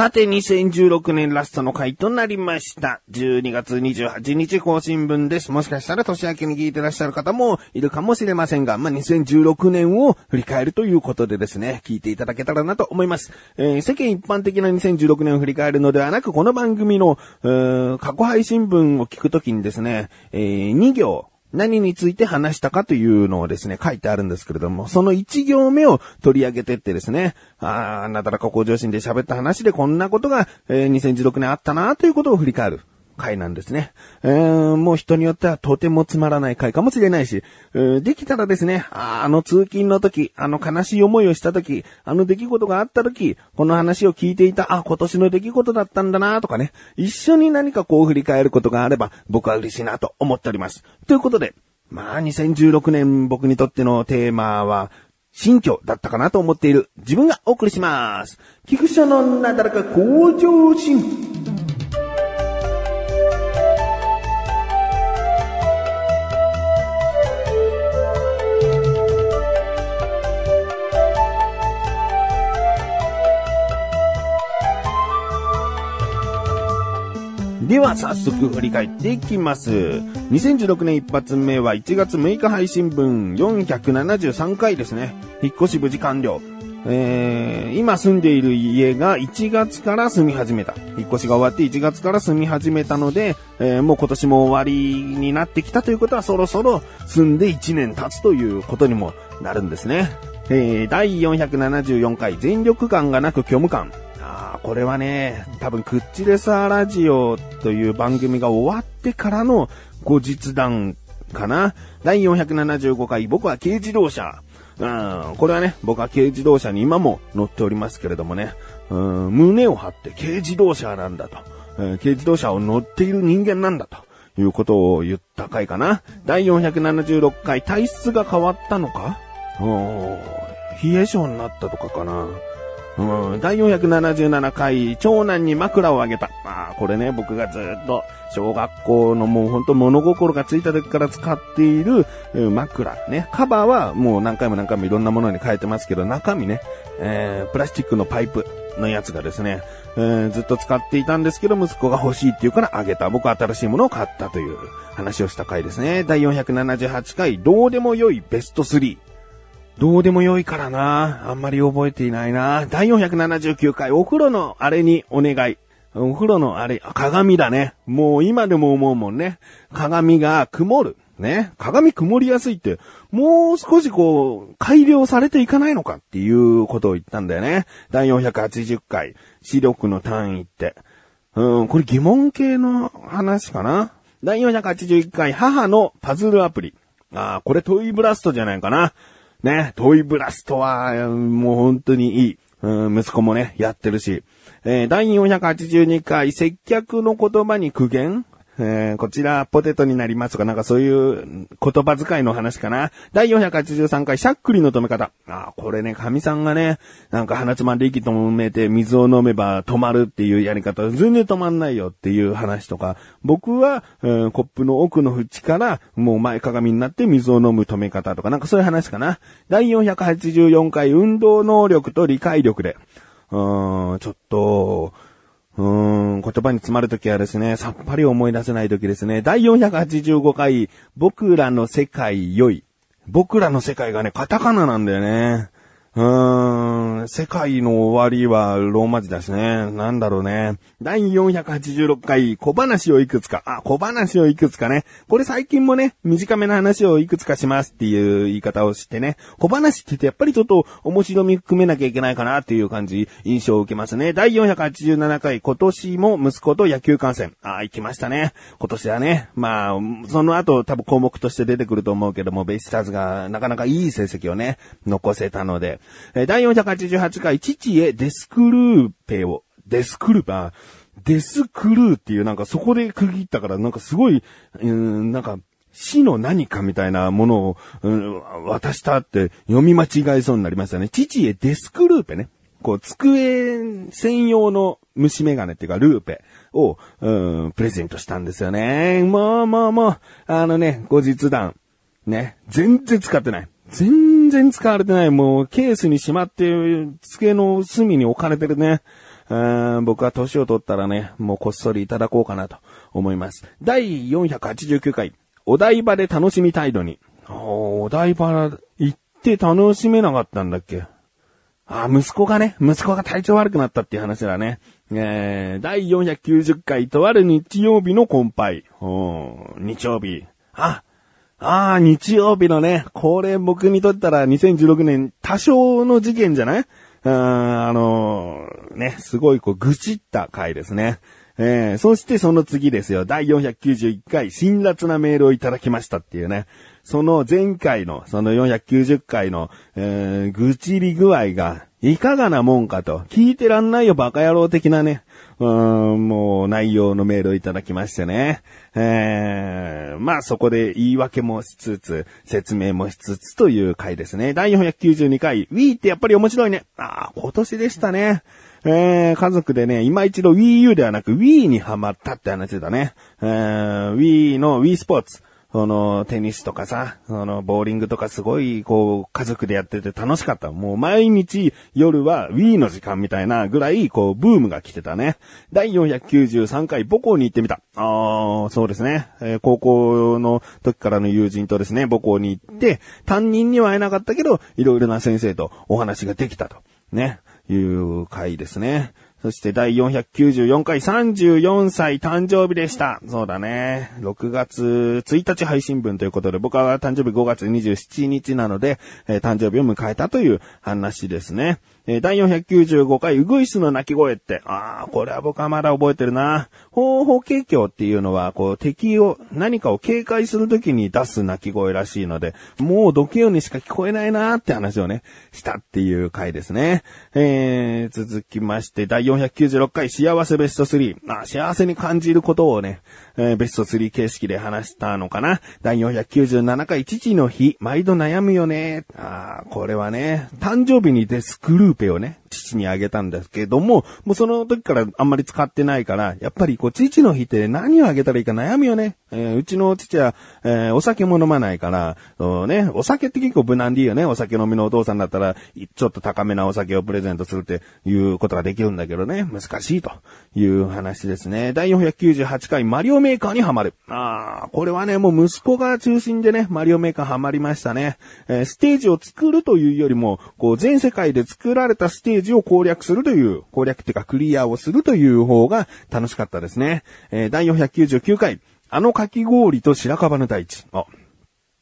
さて、2016年ラストの回となりました。12月28日更新分です。もしかしたら年明けに聞いてらっしゃる方もいるかもしれませんが、まあ、2016年を振り返るということでですね、聞いていただけたらなと思います。えー世間一般的な2016年を振り返るのではなく、この番組の、えー過去配信分を聞くときにですね、えー2行、何について話したかというのをですね、書いてあるんですけれども、その1行目を取り上げてってですね、ああ、なだらか向上心で喋った話でこんなことが、えー2016年あったなということを振り返る。回なんですね。えーもう人によってはとてもつまらない回かもしれないし、えーできたらですね、ああの通勤の時、あの悲しい思いをした時、あの出来事があった時、この話を聞いていた、あ、今年の出来事だったんだなとかね、一緒に何かこう振り返ることがあれば、僕は嬉しいなと思っております。ということで、まあ2016年僕にとってのテーマは、新居だったかなと思っている自分がお送りします。菊池のなだらか向上心。では早速振り返っていきます。2016年一発目は1月6日配信分473回ですね。引っ越し無事完了。えー、今住んでいる家が1月から住み始めた。引っ越しが終わって1月から住み始めたので、えーもう今年も終わりになってきたということはそろそろ住んで1年経つということにもなるんですね。えー、第474回全力感がなく虚無感。これはね、多分、クッチレサーラジオという番組が終わってからの後日談かな。第475回、僕は軽自動車。うん、これはね、僕は軽自動車に今も乗っておりますけれどもね、うん、胸を張って軽自動車なんだと、えー軽自動車を乗っている人間なんだということを言った回かな。第476回、体質が変わったのか？うん冷え性になったとかかな。うん、第477回、長男に枕をあげた。ああ、これね、僕がずっと、小学校のもうほんと物心がついた時から使っている、枕。ね、カバーはもう何回も何回もいろんなものに変えてますけど、中身ね、えー、プラスチックのパイプのやつがですね、えーずっと使っていたんですけど、息子が欲しいって言うからあげた。僕は新しいものを買ったという話をした回ですね。第478回、どうでもよいベスト3。どうでもよいからな。あんまり覚えていないな。第479回、お風呂のあれにお願い。お風呂のあれ、鏡だね。もう今でも思うもんね。鏡が曇る。ね。鏡曇りやすいって、もう少しこう、改良されていかないのかっていうことを言ったんだよね。第480回、視力の単位って。うん、これ疑問系の話かな。第481回、母のパズルアプリ。ああ、これトイブラストじゃないかな。ね、トイブラストは、もう本当にいい。うん、息子もね、やってるし。えー第482回、接客の言葉に苦言えーこちら、ポテトになりますとか、なんかそういう言葉遣いの話かな。第483回、しゃっくりの止め方。あーこれね、神さんがね、なんか鼻つまんで息止めて水を飲めば止まるっていうやり方、全然止まんないよっていう話とか、僕は、うんコップの奥の縁から、もう前かがみになって水を飲む止め方とか、なんかそういう話かな。第484回、運動能力と理解力で。うーん、ちょっと、うーん、言葉に詰まるときはですね、さっぱり思い出せないときですね。第485回、僕らの世界良い。僕らの世界がね、カタカナなんだよね。うーん、世界の終わりはローマ字だしね。なんだろうね。第486回、小話をいくつか。あ、小話をいくつかね。これ最近もね、短めな話をいくつかしますっていう言い方をしてね。小話って言ってやっぱりちょっと面白み含めなきゃいけないかなっていう感じ、印象を受けますね。第487回、今年も息子と野球観戦。あ、行きましたね。今年はね。まあ、その後多分項目として出てくると思うけども、ベイスターズがなかなかいい成績をね、残せたので。えー第488回、父へデスクルーペを、デスクルーパー、デスクルーっていうなんかそこで区切ったからなんかすごい、うん、なんか、死の何かみたいなものを、うん渡したって読み間違えそうになりましたね。父へデスクルーペね。こう、机専用の虫眼鏡っていうか、ルーペを、うん、プレゼントしたんですよね。もう、もう、もう、あのね、後日談。ね。全然使ってない。全全然使われてない。もうケースにしまって、机の隅に置かれてるね。僕は年を取ったらね、もうこっそりいただこうかなと思います。第489回、お台場で楽しみ態度に。お台場行って楽しめなかったんだっけ？あ、息子がね、息子が体調悪くなったっていう話だね。えー、第490回とある日曜日のコ杯。日曜日。あ、ああ、日曜日のね、これ僕にとったら2016年多少の事件じゃない？ああのー、ね、すごいこう愚痴った回ですね。えー、そしてその次ですよ。第491回、辛辣なメールをいただきましたっていうね。その前回の、その490回の、えー、愚痴り具合が、いかがなもんかと、聞いてらんないよバカ野郎的なね、うーん、もう内容のメールをいただきましてね。えー、まあそこで言い訳もしつつ、説明もしつつという回ですね。第492回、Wii ってやっぱり面白いね。ああ、今年でしたね。えー、家族でね、今一度 Wii U ではなく Wii にハマったって話だね。えー、Wii の Wii スポーツ。その、テニスとかさ、その、ボーリングとかすごい、こう、家族でやってて楽しかった。もう毎日夜は Wii の時間みたいなぐらい、こう、ブームが来てたね。第493回母校に行ってみた。ああ、そうですね。えー、高校の時からの友人とですね、母校に行って、担任には会えなかったけど、いろいろな先生とお話ができたと。ね。いう回ですね。そして第494回34歳誕生日でした。そうだね。6月1日配信分ということで、僕は誕生日5月27日なので、えー、誕生日を迎えたという話ですね。えー、第495回、ウグイスの鳴き声って、ああ、これは僕はまだ覚えてるな。方法警鏡っていうのは、こう、敵を、何かを警戒するときに出す鳴き声らしいので、もうドキュにしか聞こえないなーって話をね、したっていう回ですね。えー、続きまして、第496回、幸せベスト3。あ幸せに感じることをね、えー、ベスト3形式で話したのかな。第497回、父の日、毎度悩むよね。あこれはね、誕生日にデスクループペをね、父にあげたんですけども、もうその時からあんまり使ってないから、やっぱりこう、父の日って何をあげたらいいか悩むよね。えー、うちの父は、えー、お酒も飲まないから、そうね、お酒って結構無難でいいよね。お酒飲みのお父さんだったら、ちょっと高めなお酒をプレゼントするっていうことができるんだけどね、難しいという話ですね。第498回マリオメーカーにはまる。ああ、これはね、もう息子が中心でね、マリオメーカーはまりましたね。えー、ステージを作るというよりも、こう、全世界で作られたステージを攻略するという、攻略っていうかクリアをするという方が楽しかったですね。えー、第499回、あのかき氷と白樺の大地。あ、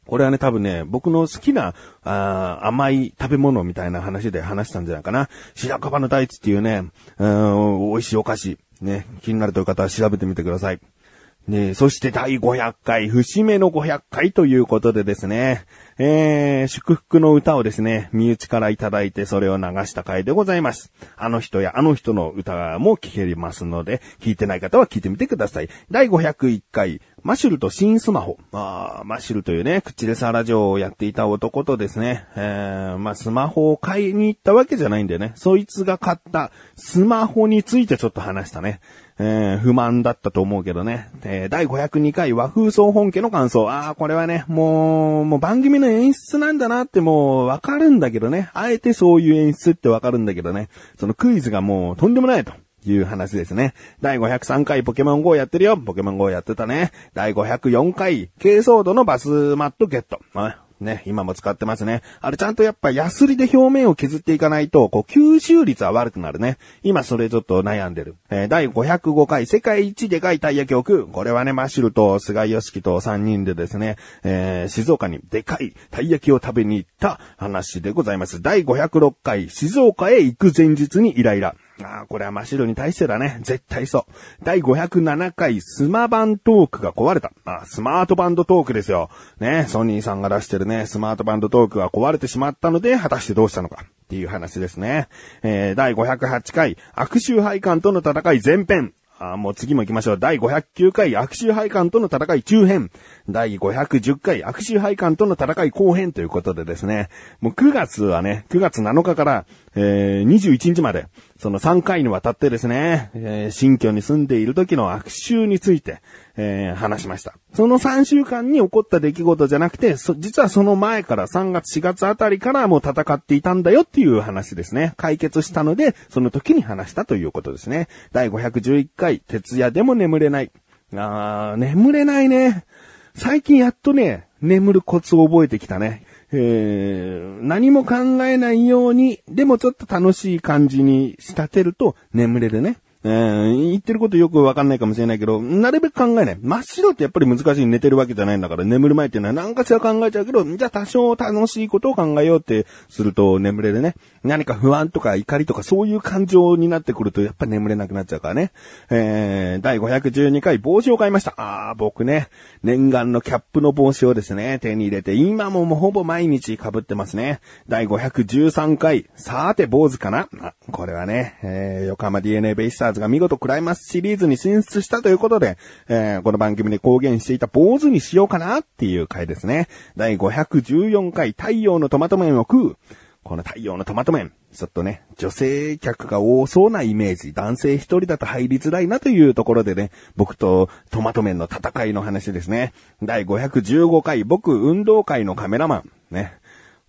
これはね、多分ね、僕の好きな、あ甘い食べ物みたいな話で話したんじゃないかな。白樺の大地っていうね、うん、美味しいお菓子。ね、気になるという方は調べてみてください。ねそして第500回、節目の500回ということでですね、えー、祝福の歌をですね、身内からいただいてそれを流した回でございます。あの人やあの人の歌も聴けますので、聞いてない方は聞いてみてください。第501回、マシュルと新スマホ。あマシュルというね、口でサラジオをやっていた男とですね、えー、まあ、スマホを買いに行ったわけじゃないんだよね。そいつが買ったスマホについてちょっと話したね。えー、不満だったと思うけどね。えー、第502回和風総本家の感想。ああ、これはね、もう、もう番組の演出なんだなってもうわかるんだけどね。あえてそういう演出ってわかるんだけどね。そのクイズがもうとんでもないと。いう話ですね。第503回ポケモン GO やってるよ。ポケモン GO やってたね。第504回、軽装度のバスマットゲット。ね、今も使ってますね。あれちゃんとやっぱヤスリで表面を削っていかないと、こう吸収率は悪くなるね。今それちょっと悩んでる。えー、第505回世界一でかいたい焼きを食う。これはね、マッシュルと菅義樹と3人でですね、えー、静岡にでかいたい焼きを食べに行った話でございます。第506回静岡へ行く前日にイライラ。ああ、これは真っ白に対してだね。絶対そう。第507回スマバントークが壊れた。あスマートバンドトークですよ。ね、ソニーさんが出してるね、スマートバンドトークが壊れてしまったので、果たしてどうしたのか。っていう話ですね。えー、第508回、悪臭配管との戦い前編。あもう次も行きましょう。第509回、悪臭配管との戦い中編。第510回、悪臭配管との戦い後編ということでですね。もう9月はね、9月7日から、えー、21日まで、その3回にわたってですね、えー、新居に住んでいる時の悪臭について、えー、話しました。その3週間に起こった出来事じゃなくて、実はその前から3月4月あたりからもう戦っていたんだよっていう話ですね。解決したので、その時に話したということですね。第511回、徹夜でも眠れない。あー、眠れないね。最近やっとね、眠るコツを覚えてきたね。えー、何も考えないように、でもちょっと楽しい感じに仕立てると眠れるね。えー、言ってることよくわかんないかもしれないけど、なるべく考えない。真っ白ってやっぱり難しい寝てるわけじゃないんだから、眠る前っていうのは何かしら考えちゃうけど、じゃあ多少楽しいことを考えようってすると眠れるね。何か不安とか怒りとかそういう感情になってくるとやっぱ眠れなくなっちゃうからね。えー、第512回帽子を買いました。あー、僕ね、念願のキャップの帽子をですね、手に入れて、今ももうほぼ毎日被ってますね。第513回、さーて坊主かな、これはね、えー、横浜 DNA ベイスターズが見事クライマスシリーズに進出したということで、えー、この番組で公言していた坊主にしようかなっていう回ですね。第514回太陽のトマト麺を食う。この太陽のトマト麺。ちょっとね、女性客が多そうなイメージ、男性一人だと入りづらいなというところでね、僕とトマト麺の戦いの話ですね。第515回、僕運動会のカメラマン。ね。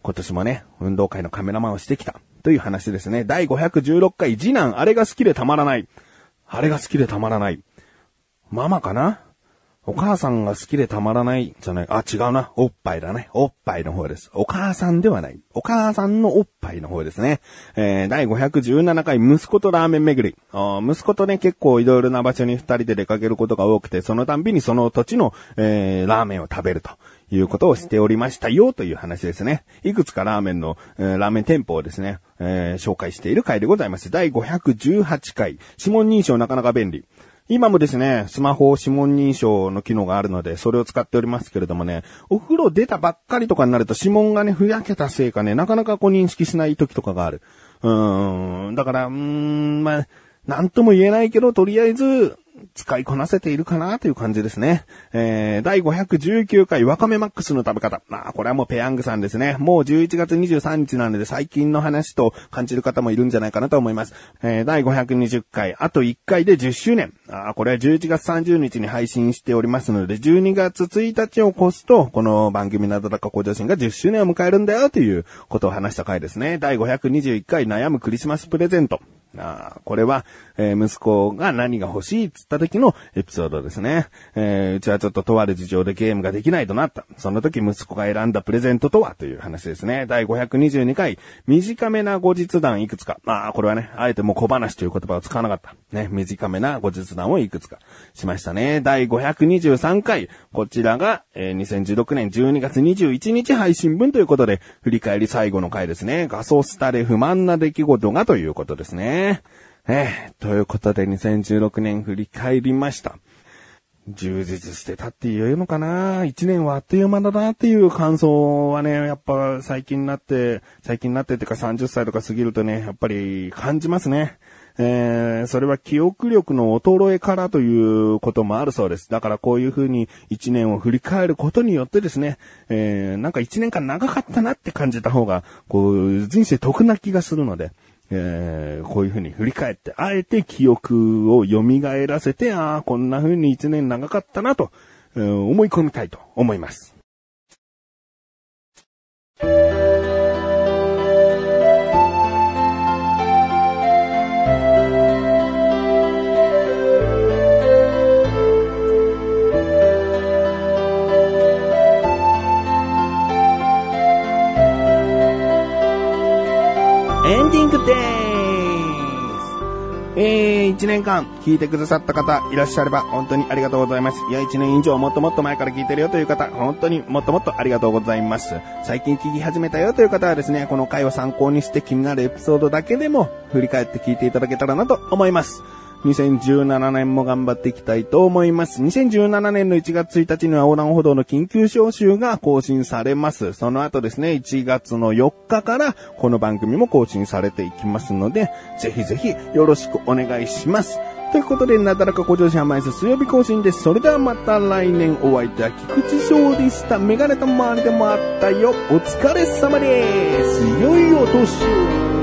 今年もね、運動会のカメラマンをしてきた。という話ですね。第516回、次男、あれが好きでたまらない。あれが好きでたまらない。ママかな？お母さんが好きでたまらない？じゃない。あ、違うな。おっぱいだね。おっぱいの方です。お母さんではない。お母さんのおっぱいの方ですね。えー、第517回、息子とラーメン巡り。あ息子とね、結構いろいろな場所に二人で出かけることが多くて、そのたんびにその土地の、えー、ラーメンを食べると。いうことをしておりましたよという話ですね。いくつかラーメンの、えー、ラーメン店舗をですね、えー、紹介している回でございます。第518回、指紋認証なかなか便利。今もですね、スマホ指紋認証の機能があるので、それを使っておりますけれどもね、お風呂出たばっかりとかになると指紋がね、ふやけたせいかね、なかなかこう認識しない時とかがある。うーん、だから、うーん、まあ、なんとも言えないけど、とりあえず、使いこなせているかなという感じですね。えー、第519回ワカメマックスの食べ方。まあ、これはもうペヤングさんですね。もう11月23日なので最近の話と感じる方もいるんじゃないかなと思います。えー、第520回、あと1回で10周年。あこれは11月30日に配信しておりますので、12月1日を越すと、この番組などだか向上心が10周年を迎えるんだよということを話した回ですね。第521回悩むクリスマスプレゼント。あこれは、えー、息子が何が欲しいっつった時のエピソードですね。えー、うちはちょっととある事情でゲームができないとなった。その時息子が選んだプレゼントとはという話ですね。第522回、短めな後日談いくつか。まあ、これはね、あえてもう小話という言葉を使わなかった。ね、短めな後日談をいくつかしましたね。第523回、こちらが、えー、2016年12月21日配信分ということで、振り返り最後の回ですね。画素スタで不満な出来事がということですね。ね。えー、ということで2016年振り返りました。充実してたって言えるのかな？一年はあっという間だなっていう感想はね、やっぱ最近になって、最近になってってか30歳とか過ぎるとね、やっぱり感じますね。えー、それは記憶力の衰えからということもあるそうです。だからこういう風に一年を振り返ることによってですね、えー、なんか一年間長かったなって感じた方が、こう、人生得な気がするので、えー、こういうふうに振り返って、あえて記憶を蘇らせて、ああ、こんなふうに一年長かったなと、えー、思い込みたいと思います。えー、1年間聞いてくださった方いらっしゃれば本当にありがとうございます。いや、1年以上もっともっと前から聞いてるよという方、本当にもっともっとありがとうございます。最近聞き始めたよという方はですね、この回を参考にして気になるエピソードだけでも振り返って聞いていただけたらなと思います。2017年も頑張っていきたいと思います。2017年の1月1日には横断歩道の緊急招集が更新されます。その後ですね、1月の4日からこの番組も更新されていきますので、ぜひぜひよろしくお願いします。ということで、なだらかご乗車甘い水曜日更新です。それではまた来年お会いいた菊池翔でした。メガネと周りでもあったよ。お疲れ様です。良いお年を。